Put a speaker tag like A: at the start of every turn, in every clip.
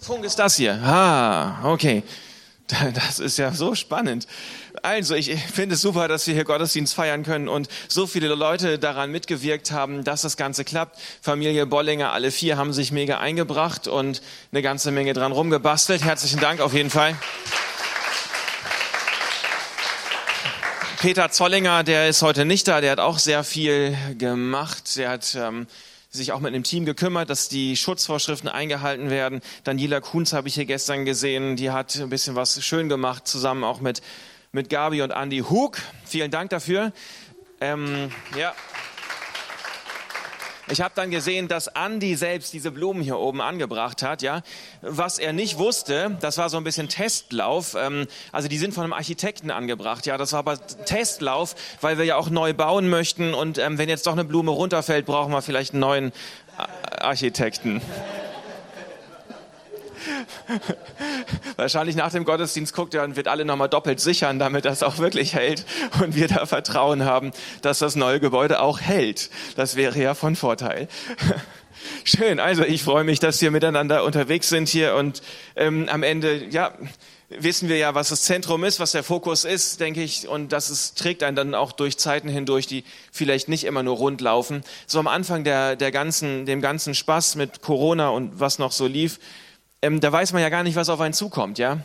A: Funk ist das hier. Ah, okay. Das ist ja so spannend. Also, ich finde es super, dass wir hier Gottesdienst feiern können und so viele Leute daran mitgewirkt haben, dass das Ganze klappt. Familie Bollinger, alle vier haben sich mega eingebracht und eine ganze Menge dran rumgebastelt. Herzlichen Dank auf jeden Fall. Peter Zollinger, der ist heute nicht da, der hat auch sehr viel gemacht. Der hat ähm, sich auch mit einem Team gekümmert, dass die Schutzvorschriften eingehalten werden. Daniela Kunz habe ich hier gestern gesehen, die hat ein bisschen was schön gemacht, zusammen auch mit, mit Gabi und Andy Hug. Vielen Dank dafür. Ähm, ja. Ich habe dann gesehen, dass Andy selbst diese Blumen hier oben angebracht hat. Ja, was er nicht wusste, das war so ein bisschen Testlauf. Ähm, also die sind von einem Architekten angebracht. Ja, das war aber Testlauf, weil wir ja auch neu bauen möchten. Und ähm, wenn jetzt doch eine Blume runterfällt, brauchen wir vielleicht einen neuen Architekten. Wahrscheinlich nach dem Gottesdienst guckt er und wird alle nochmal doppelt sichern, damit das auch wirklich hält und wir da Vertrauen haben, dass das neue Gebäude auch hält. Das wäre ja von Vorteil. Schön, also ich freue mich, dass wir miteinander unterwegs sind hier und ähm, am Ende, ja, wissen wir ja, was das Zentrum ist, was der Fokus ist, denke ich, und das ist, trägt einen dann auch durch Zeiten hindurch, die vielleicht nicht immer nur rund laufen. So am Anfang der, der ganzen, dem ganzen Spaß mit Corona und was noch so lief, ähm, da weiß man ja gar nicht, was auf einen zukommt, ja.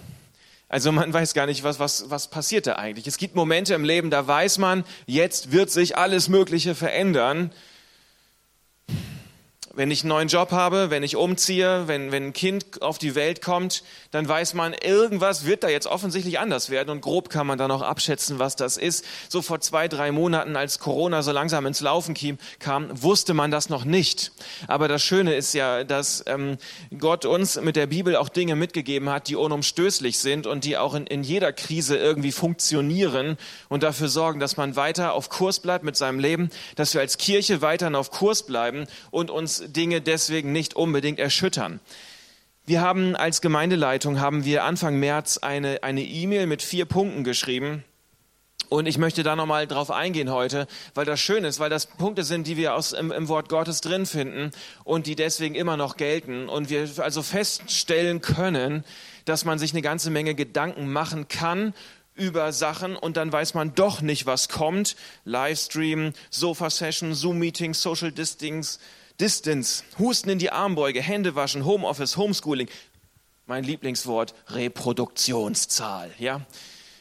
A: Also man weiß gar nicht, was, was, was passiert da eigentlich. Es gibt Momente im Leben, da weiß man, jetzt wird sich alles Mögliche verändern wenn ich einen neuen Job habe, wenn ich umziehe, wenn, wenn ein Kind auf die Welt kommt, dann weiß man, irgendwas wird da jetzt offensichtlich anders werden und grob kann man dann auch abschätzen, was das ist. So vor zwei, drei Monaten, als Corona so langsam ins Laufen kam, wusste man das noch nicht. Aber das Schöne ist ja, dass ähm, Gott uns mit der Bibel auch Dinge mitgegeben hat, die unumstößlich sind und die auch in, in jeder Krise irgendwie funktionieren und dafür sorgen, dass man weiter auf Kurs bleibt mit seinem Leben, dass wir als Kirche weiterhin auf Kurs bleiben und uns Dinge deswegen nicht unbedingt erschüttern. Wir haben als Gemeindeleitung haben wir Anfang März eine E-Mail mit vier Punkten geschrieben. Und ich möchte da nochmal drauf eingehen heute, weil das schön ist, weil das Punkte sind, die wir aus, im, im, Wort Gottes drin finden und die deswegen immer noch gelten. Und wir also feststellen können, dass man sich eine ganze Menge Gedanken machen kann über Sachen und dann weiß man doch nicht, was kommt. Livestream, Sofa-Session, Zoom-Meetings, Social Distings, Distance, Husten in die Armbeuge, Hände waschen, Homeoffice, Homeschooling. Mein Lieblingswort, Reproduktionszahl, ja.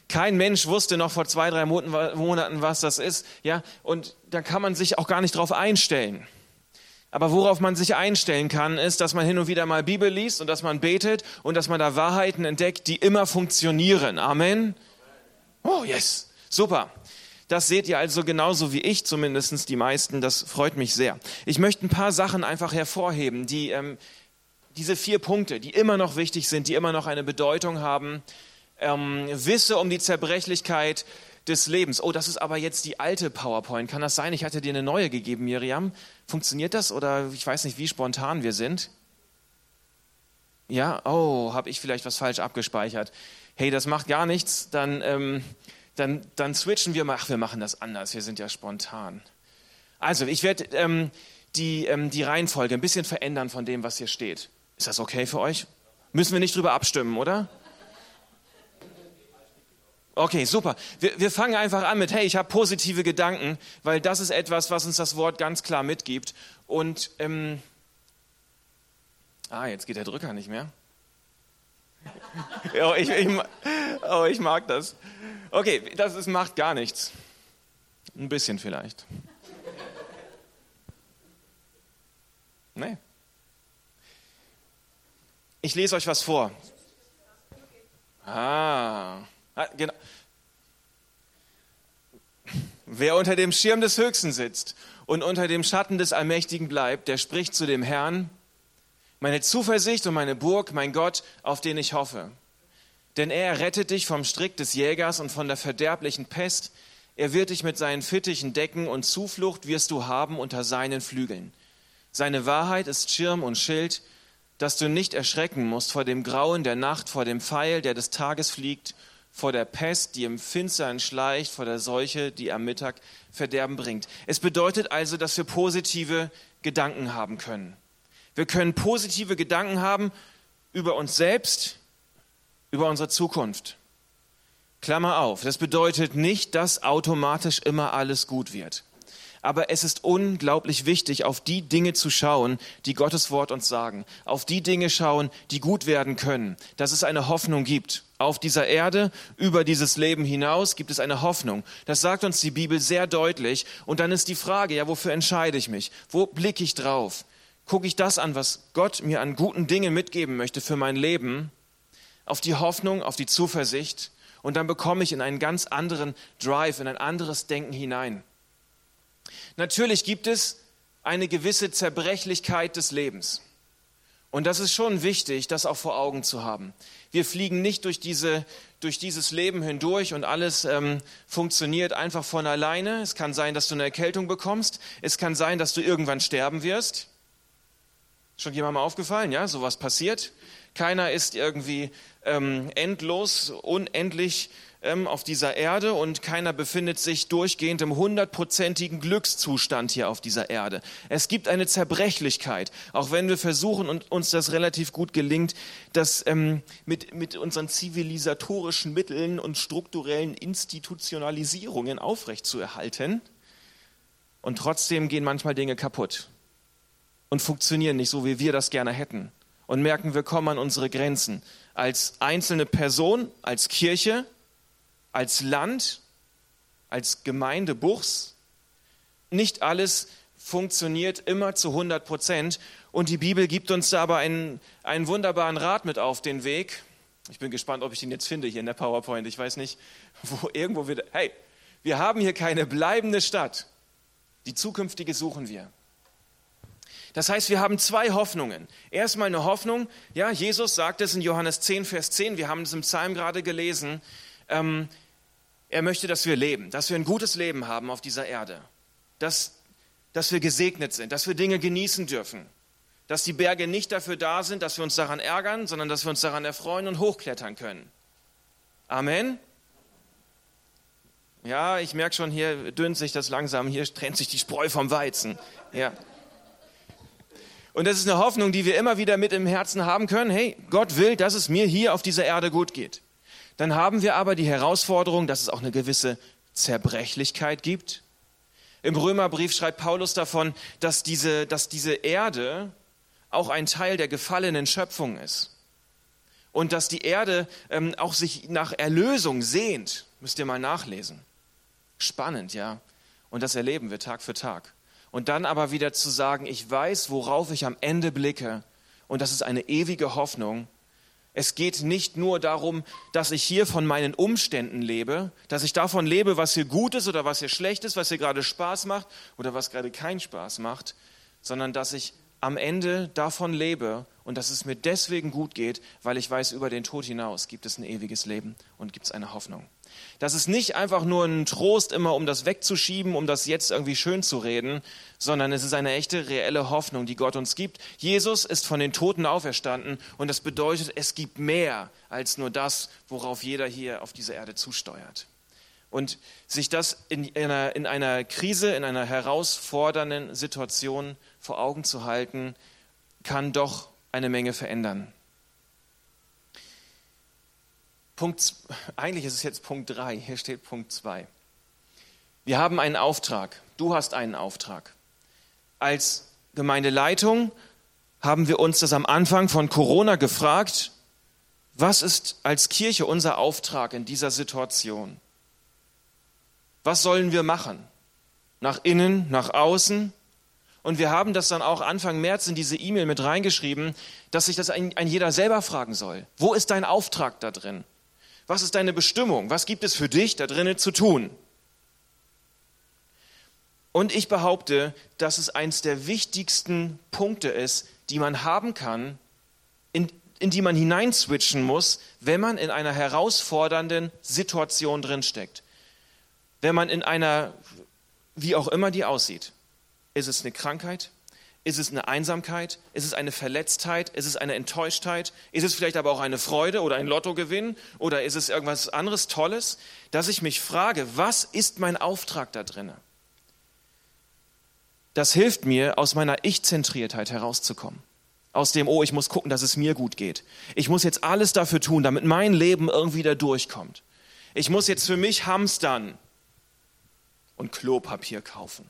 A: Kein Mensch wusste noch vor zwei, drei Monaten, was das ist, ja. Und da kann man sich auch gar nicht drauf einstellen. Aber worauf man sich einstellen kann, ist, dass man hin und wieder mal Bibel liest und dass man betet und dass man da Wahrheiten entdeckt, die immer funktionieren. Amen. Oh, yes. Super. Das seht ihr also genauso wie ich, zumindest die meisten. Das freut mich sehr. Ich möchte ein paar Sachen einfach hervorheben, die ähm, diese vier Punkte, die immer noch wichtig sind, die immer noch eine Bedeutung haben. Ähm, wisse um die Zerbrechlichkeit des Lebens. Oh, das ist aber jetzt die alte PowerPoint. Kann das sein? Ich hatte dir eine neue gegeben, Miriam. Funktioniert das oder ich weiß nicht, wie spontan wir sind? Ja, oh, habe ich vielleicht was falsch abgespeichert? Hey, das macht gar nichts. Dann ähm, dann, dann switchen wir mal, ach, wir machen das anders, wir sind ja spontan. Also, ich werde ähm, die, ähm, die Reihenfolge ein bisschen verändern von dem, was hier steht. Ist das okay für euch? Müssen wir nicht drüber abstimmen, oder? Okay, super. Wir, wir fangen einfach an mit, hey, ich habe positive Gedanken, weil das ist etwas, was uns das Wort ganz klar mitgibt. Und, ähm, ah, jetzt geht der Drücker nicht mehr. oh, ich, ich, oh, ich mag das. Okay, das ist, macht gar nichts. Ein bisschen vielleicht. Nee. Ich lese euch was vor. Ah, ah, genau. Wer unter dem Schirm des Höchsten sitzt und unter dem Schatten des Allmächtigen bleibt, der spricht zu dem Herrn, meine Zuversicht und meine Burg, mein Gott, auf den ich hoffe. Denn er rettet dich vom Strick des Jägers und von der verderblichen Pest. Er wird dich mit seinen Fittichen decken und Zuflucht wirst du haben unter seinen Flügeln. Seine Wahrheit ist Schirm und Schild, dass du nicht erschrecken musst vor dem Grauen der Nacht, vor dem Pfeil, der des Tages fliegt, vor der Pest, die im Finstern schleicht, vor der Seuche, die am Mittag Verderben bringt. Es bedeutet also, dass wir positive Gedanken haben können. Wir können positive Gedanken haben über uns selbst, über unsere Zukunft. Klammer auf, das bedeutet nicht, dass automatisch immer alles gut wird. Aber es ist unglaublich wichtig, auf die Dinge zu schauen, die Gottes Wort uns sagen. Auf die Dinge schauen, die gut werden können. Dass es eine Hoffnung gibt. Auf dieser Erde, über dieses Leben hinaus, gibt es eine Hoffnung. Das sagt uns die Bibel sehr deutlich. Und dann ist die Frage, ja, wofür entscheide ich mich? Wo blicke ich drauf? Gucke ich das an, was Gott mir an guten Dingen mitgeben möchte für mein Leben? Auf die Hoffnung, auf die Zuversicht? Und dann bekomme ich in einen ganz anderen Drive, in ein anderes Denken hinein. Natürlich gibt es eine gewisse Zerbrechlichkeit des Lebens. Und das ist schon wichtig, das auch vor Augen zu haben. Wir fliegen nicht durch, diese, durch dieses Leben hindurch und alles ähm, funktioniert einfach von alleine. Es kann sein, dass du eine Erkältung bekommst. Es kann sein, dass du irgendwann sterben wirst. Schon jemandem aufgefallen, ja, sowas passiert. Keiner ist irgendwie ähm, endlos, unendlich ähm, auf dieser Erde und keiner befindet sich durchgehend im hundertprozentigen Glückszustand hier auf dieser Erde. Es gibt eine Zerbrechlichkeit, auch wenn wir versuchen und uns das relativ gut gelingt, das ähm, mit, mit unseren zivilisatorischen Mitteln und strukturellen Institutionalisierungen aufrechtzuerhalten. Und trotzdem gehen manchmal Dinge kaputt und funktionieren nicht so, wie wir das gerne hätten und merken, wir kommen an unsere Grenzen. Als einzelne Person, als Kirche, als Land, als Gemeinde Buchs. Nicht alles funktioniert immer zu 100 Prozent. Und die Bibel gibt uns da aber einen, einen wunderbaren Rat mit auf den Weg. Ich bin gespannt, ob ich den jetzt finde hier in der PowerPoint. Ich weiß nicht, wo irgendwo wieder. Hey, wir haben hier keine bleibende Stadt. Die zukünftige suchen wir. Das heißt, wir haben zwei Hoffnungen. Erstmal eine Hoffnung, ja, Jesus sagt es in Johannes 10, Vers 10, wir haben es im Psalm gerade gelesen, ähm, er möchte, dass wir leben, dass wir ein gutes Leben haben auf dieser Erde, dass, dass wir gesegnet sind, dass wir Dinge genießen dürfen, dass die Berge nicht dafür da sind, dass wir uns daran ärgern, sondern dass wir uns daran erfreuen und hochklettern können. Amen. Ja, ich merke schon, hier dünnt sich das langsam, hier trennt sich die Spreu vom Weizen. Ja. Und das ist eine Hoffnung, die wir immer wieder mit im Herzen haben können. Hey, Gott will, dass es mir hier auf dieser Erde gut geht. Dann haben wir aber die Herausforderung, dass es auch eine gewisse Zerbrechlichkeit gibt. Im Römerbrief schreibt Paulus davon, dass diese, dass diese Erde auch ein Teil der gefallenen Schöpfung ist. Und dass die Erde ähm, auch sich nach Erlösung sehnt. Müsst ihr mal nachlesen. Spannend, ja. Und das erleben wir Tag für Tag und dann aber wieder zu sagen, ich weiß, worauf ich am Ende blicke und das ist eine ewige Hoffnung. Es geht nicht nur darum, dass ich hier von meinen Umständen lebe, dass ich davon lebe, was hier gut ist oder was hier schlecht ist, was hier gerade Spaß macht oder was gerade keinen Spaß macht, sondern dass ich am Ende davon lebe und dass es mir deswegen gut geht, weil ich weiß, über den Tod hinaus gibt es ein ewiges Leben und gibt es eine Hoffnung. Das ist nicht einfach nur ein Trost immer, um das wegzuschieben, um das jetzt irgendwie schön zu reden, sondern es ist eine echte, reelle Hoffnung, die Gott uns gibt. Jesus ist von den Toten auferstanden und das bedeutet, es gibt mehr als nur das, worauf jeder hier auf dieser Erde zusteuert. Und sich das in einer, in einer Krise, in einer herausfordernden Situation vor Augen zu halten, kann doch eine Menge verändern. Punkt, eigentlich ist es jetzt Punkt 3, hier steht Punkt 2. Wir haben einen Auftrag, du hast einen Auftrag. Als Gemeindeleitung haben wir uns das am Anfang von Corona gefragt, was ist als Kirche unser Auftrag in dieser Situation? Was sollen wir machen? Nach innen, nach außen? Und wir haben das dann auch Anfang März in diese E-Mail mit reingeschrieben, dass sich das ein, ein jeder selber fragen soll. Wo ist dein Auftrag da drin? Was ist deine Bestimmung? Was gibt es für dich da drinnen zu tun? Und ich behaupte, dass es eines der wichtigsten Punkte ist, die man haben kann, in, in die man hineinswitchen muss, wenn man in einer herausfordernden Situation drinsteckt. Wenn man in einer, wie auch immer die aussieht. Ist es eine Krankheit? Ist es eine Einsamkeit? Ist es eine Verletztheit? Ist es eine Enttäuschtheit? Ist es vielleicht aber auch eine Freude oder ein Lottogewinn? Oder ist es irgendwas anderes Tolles? Dass ich mich frage, was ist mein Auftrag da drinnen? Das hilft mir, aus meiner Ich-Zentriertheit herauszukommen. aus dem, oh, ich muss gucken, dass es mir gut geht. Ich muss jetzt alles dafür tun, damit mein Leben irgendwie da durchkommt. Ich muss jetzt für mich hamstern und Klopapier kaufen.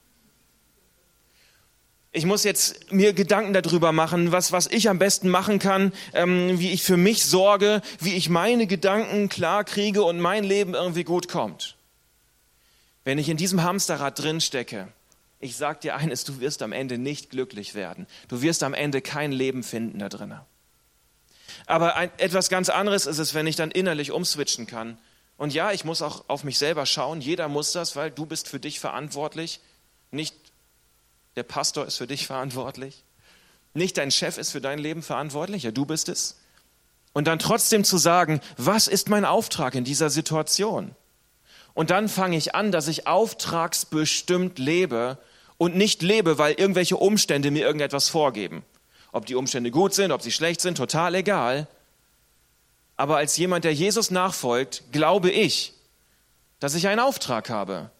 A: Ich muss jetzt mir Gedanken darüber machen, was, was ich am besten machen kann, ähm, wie ich für mich sorge, wie ich meine Gedanken klar kriege und mein Leben irgendwie gut kommt. Wenn ich in diesem Hamsterrad drin stecke, ich sag dir eines, du wirst am Ende nicht glücklich werden. Du wirst am Ende kein Leben finden da drinnen. Aber ein, etwas ganz anderes ist es, wenn ich dann innerlich umswitchen kann. Und ja, ich muss auch auf mich selber schauen. Jeder muss das, weil du bist für dich verantwortlich, nicht der Pastor ist für dich verantwortlich. Nicht dein Chef ist für dein Leben verantwortlich, ja, du bist es. Und dann trotzdem zu sagen, was ist mein Auftrag in dieser Situation? Und dann fange ich an, dass ich auftragsbestimmt lebe und nicht lebe, weil irgendwelche Umstände mir irgendetwas vorgeben. Ob die Umstände gut sind, ob sie schlecht sind, total egal. Aber als jemand, der Jesus nachfolgt, glaube ich, dass ich einen Auftrag habe.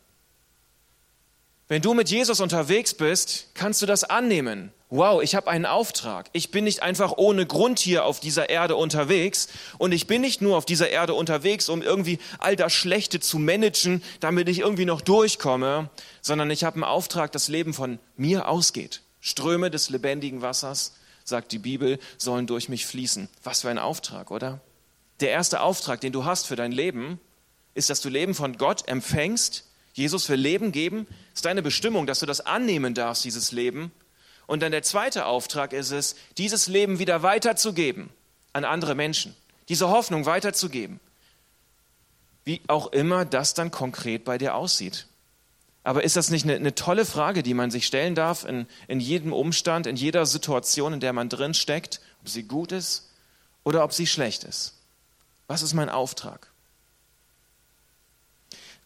A: Wenn du mit Jesus unterwegs bist, kannst du das annehmen. Wow, ich habe einen Auftrag. Ich bin nicht einfach ohne Grund hier auf dieser Erde unterwegs und ich bin nicht nur auf dieser Erde unterwegs, um irgendwie all das Schlechte zu managen, damit ich irgendwie noch durchkomme, sondern ich habe einen Auftrag, das Leben von mir ausgeht. Ströme des lebendigen Wassers, sagt die Bibel, sollen durch mich fließen. Was für ein Auftrag, oder? Der erste Auftrag, den du hast für dein Leben, ist, dass du Leben von Gott empfängst Jesus will Leben geben. Es ist deine Bestimmung, dass du das annehmen darfst, dieses Leben. Und dann der zweite Auftrag ist es, dieses Leben wieder weiterzugeben an andere Menschen. Diese Hoffnung weiterzugeben. Wie auch immer das dann konkret bei dir aussieht. Aber ist das nicht eine, eine tolle Frage, die man sich stellen darf in, in jedem Umstand, in jeder Situation, in der man drin steckt, ob sie gut ist oder ob sie schlecht ist? Was ist mein Auftrag?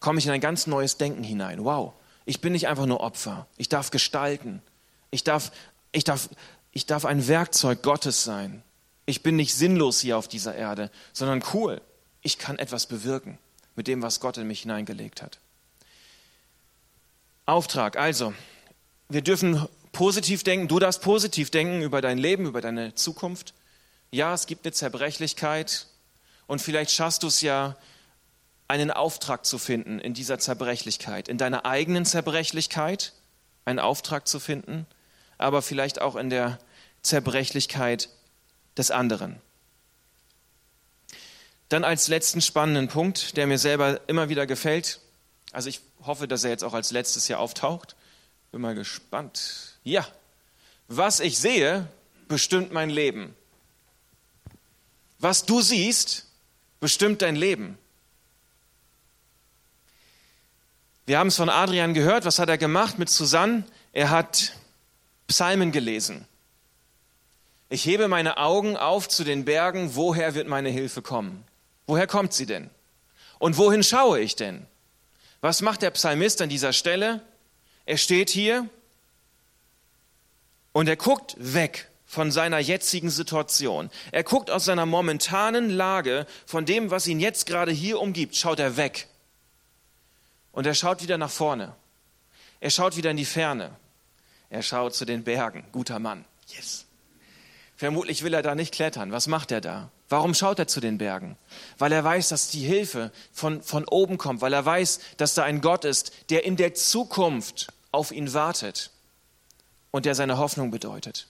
A: Komme ich in ein ganz neues Denken hinein. Wow, ich bin nicht einfach nur Opfer. Ich darf gestalten. Ich darf, ich darf, ich darf ein Werkzeug Gottes sein. Ich bin nicht sinnlos hier auf dieser Erde, sondern cool. Ich kann etwas bewirken mit dem, was Gott in mich hineingelegt hat. Auftrag, also, wir dürfen positiv denken. Du darfst positiv denken über dein Leben, über deine Zukunft. Ja, es gibt eine Zerbrechlichkeit und vielleicht schaffst du es ja, einen Auftrag zu finden in dieser Zerbrechlichkeit, in deiner eigenen Zerbrechlichkeit einen Auftrag zu finden, aber vielleicht auch in der Zerbrechlichkeit des anderen. Dann als letzten spannenden Punkt, der mir selber immer wieder gefällt, also ich hoffe, dass er jetzt auch als letztes hier auftaucht. Bin mal gespannt. Ja, was ich sehe, bestimmt mein Leben. Was du siehst, bestimmt dein Leben. Wir haben es von Adrian gehört. Was hat er gemacht mit Susanne? Er hat Psalmen gelesen. Ich hebe meine Augen auf zu den Bergen. Woher wird meine Hilfe kommen? Woher kommt sie denn? Und wohin schaue ich denn? Was macht der Psalmist an dieser Stelle? Er steht hier und er guckt weg von seiner jetzigen Situation. Er guckt aus seiner momentanen Lage, von dem, was ihn jetzt gerade hier umgibt, schaut er weg. Und er schaut wieder nach vorne. Er schaut wieder in die Ferne. Er schaut zu den Bergen. Guter Mann. Yes. Vermutlich will er da nicht klettern. Was macht er da? Warum schaut er zu den Bergen? Weil er weiß, dass die Hilfe von, von oben kommt, weil er weiß, dass da ein Gott ist, der in der Zukunft auf ihn wartet und der seine Hoffnung bedeutet.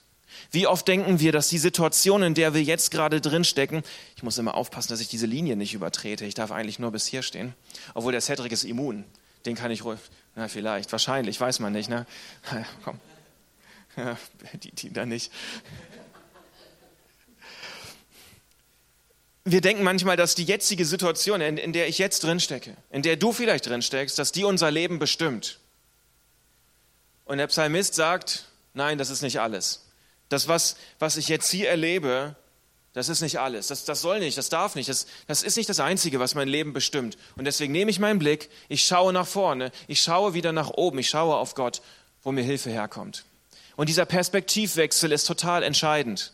A: Wie oft denken wir, dass die Situation, in der wir jetzt gerade drinstecken, ich muss immer aufpassen, dass ich diese Linie nicht übertrete. Ich darf eigentlich nur bis hier stehen. Obwohl der Cedric ist immun. Den kann ich ruhig, na vielleicht, wahrscheinlich, weiß man nicht, ne? Na, komm. Ja, die, die da nicht. Wir denken manchmal, dass die jetzige Situation, in, in der ich jetzt drinstecke, in der du vielleicht drinsteckst, dass die unser Leben bestimmt. Und der Psalmist sagt, nein, das ist nicht alles. Das, was, was ich jetzt hier erlebe, das ist nicht alles. Das, das soll nicht, das darf nicht. Das, das ist nicht das Einzige, was mein Leben bestimmt. Und deswegen nehme ich meinen Blick, ich schaue nach vorne, ich schaue wieder nach oben, ich schaue auf Gott, wo mir Hilfe herkommt. Und dieser Perspektivwechsel ist total entscheidend.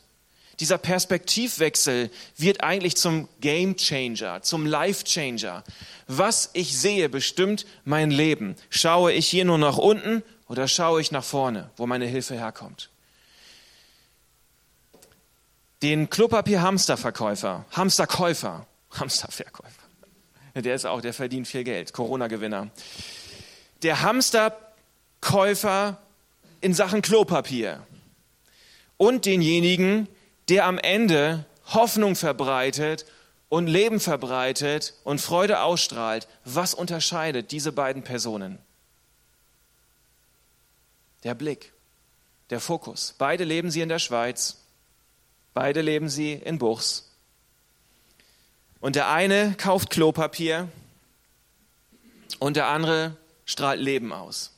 A: Dieser Perspektivwechsel wird eigentlich zum Game Changer, zum Life Changer. Was ich sehe, bestimmt mein Leben. Schaue ich hier nur nach unten oder schaue ich nach vorne, wo meine Hilfe herkommt? Den Klopapier-Hamsterverkäufer, Hamsterkäufer, Hamsterverkäufer. Der ist auch, der verdient viel Geld, Corona-Gewinner. Der Hamsterkäufer in Sachen Klopapier und denjenigen, der am Ende Hoffnung verbreitet und Leben verbreitet und Freude ausstrahlt. Was unterscheidet diese beiden Personen? Der Blick, der Fokus. Beide leben sie in der Schweiz, beide leben sie in Buchs. Und der eine kauft Klopapier und der andere strahlt Leben aus.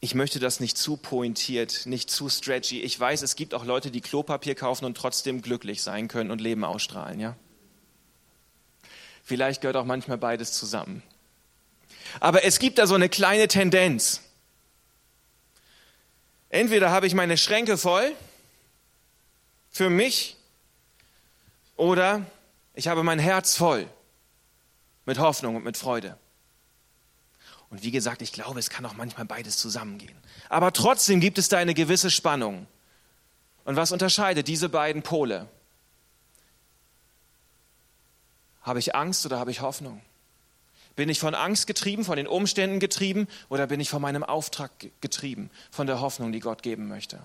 A: Ich möchte das nicht zu pointiert, nicht zu stretchy. Ich weiß, es gibt auch Leute, die Klopapier kaufen und trotzdem glücklich sein können und Leben ausstrahlen, ja? Vielleicht gehört auch manchmal beides zusammen. Aber es gibt da so eine kleine Tendenz. Entweder habe ich meine Schränke voll für mich oder ich habe mein Herz voll mit Hoffnung und mit Freude. Und wie gesagt, ich glaube, es kann auch manchmal beides zusammengehen. Aber trotzdem gibt es da eine gewisse Spannung. Und was unterscheidet diese beiden Pole? Habe ich Angst oder habe ich Hoffnung? Bin ich von Angst getrieben, von den Umständen getrieben oder bin ich von meinem Auftrag getrieben, von der Hoffnung, die Gott geben möchte?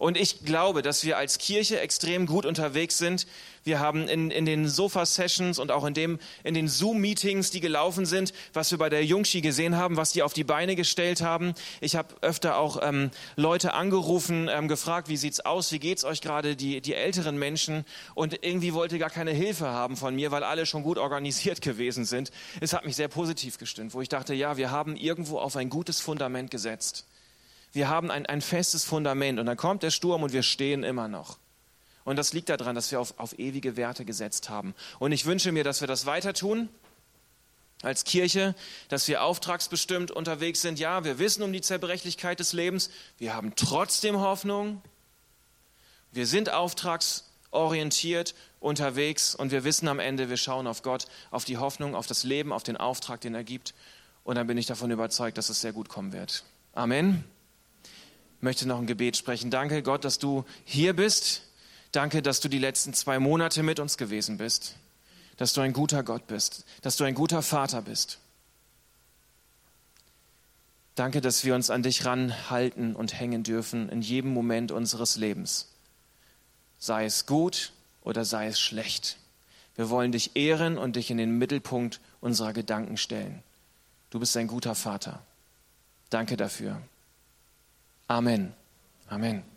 A: Und ich glaube, dass wir als Kirche extrem gut unterwegs sind. Wir haben in, in den Sofa-Sessions und auch in, dem, in den Zoom-Meetings, die gelaufen sind, was wir bei der Jungshi gesehen haben, was die auf die Beine gestellt haben. Ich habe öfter auch ähm, Leute angerufen, ähm, gefragt, wie sieht's aus, wie geht's euch gerade, die, die älteren Menschen. Und irgendwie wollte gar keine Hilfe haben von mir, weil alle schon gut organisiert gewesen sind. Es hat mich sehr positiv gestimmt, wo ich dachte, ja, wir haben irgendwo auf ein gutes Fundament gesetzt. Wir haben ein, ein festes Fundament und dann kommt der Sturm und wir stehen immer noch. Und das liegt daran, dass wir auf, auf ewige Werte gesetzt haben. Und ich wünsche mir, dass wir das weiter tun als Kirche, dass wir auftragsbestimmt unterwegs sind. Ja, wir wissen um die Zerbrechlichkeit des Lebens. Wir haben trotzdem Hoffnung. Wir sind auftragsorientiert unterwegs und wir wissen am Ende, wir schauen auf Gott, auf die Hoffnung, auf das Leben, auf den Auftrag, den er gibt. Und dann bin ich davon überzeugt, dass es sehr gut kommen wird. Amen möchte noch ein Gebet sprechen. Danke Gott, dass du hier bist. Danke, dass du die letzten zwei Monate mit uns gewesen bist. Dass du ein guter Gott bist. Dass du ein guter Vater bist. Danke, dass wir uns an dich ranhalten und hängen dürfen in jedem Moment unseres Lebens. Sei es gut oder sei es schlecht. Wir wollen dich ehren und dich in den Mittelpunkt unserer Gedanken stellen. Du bist ein guter Vater. Danke dafür. Amen. Amen.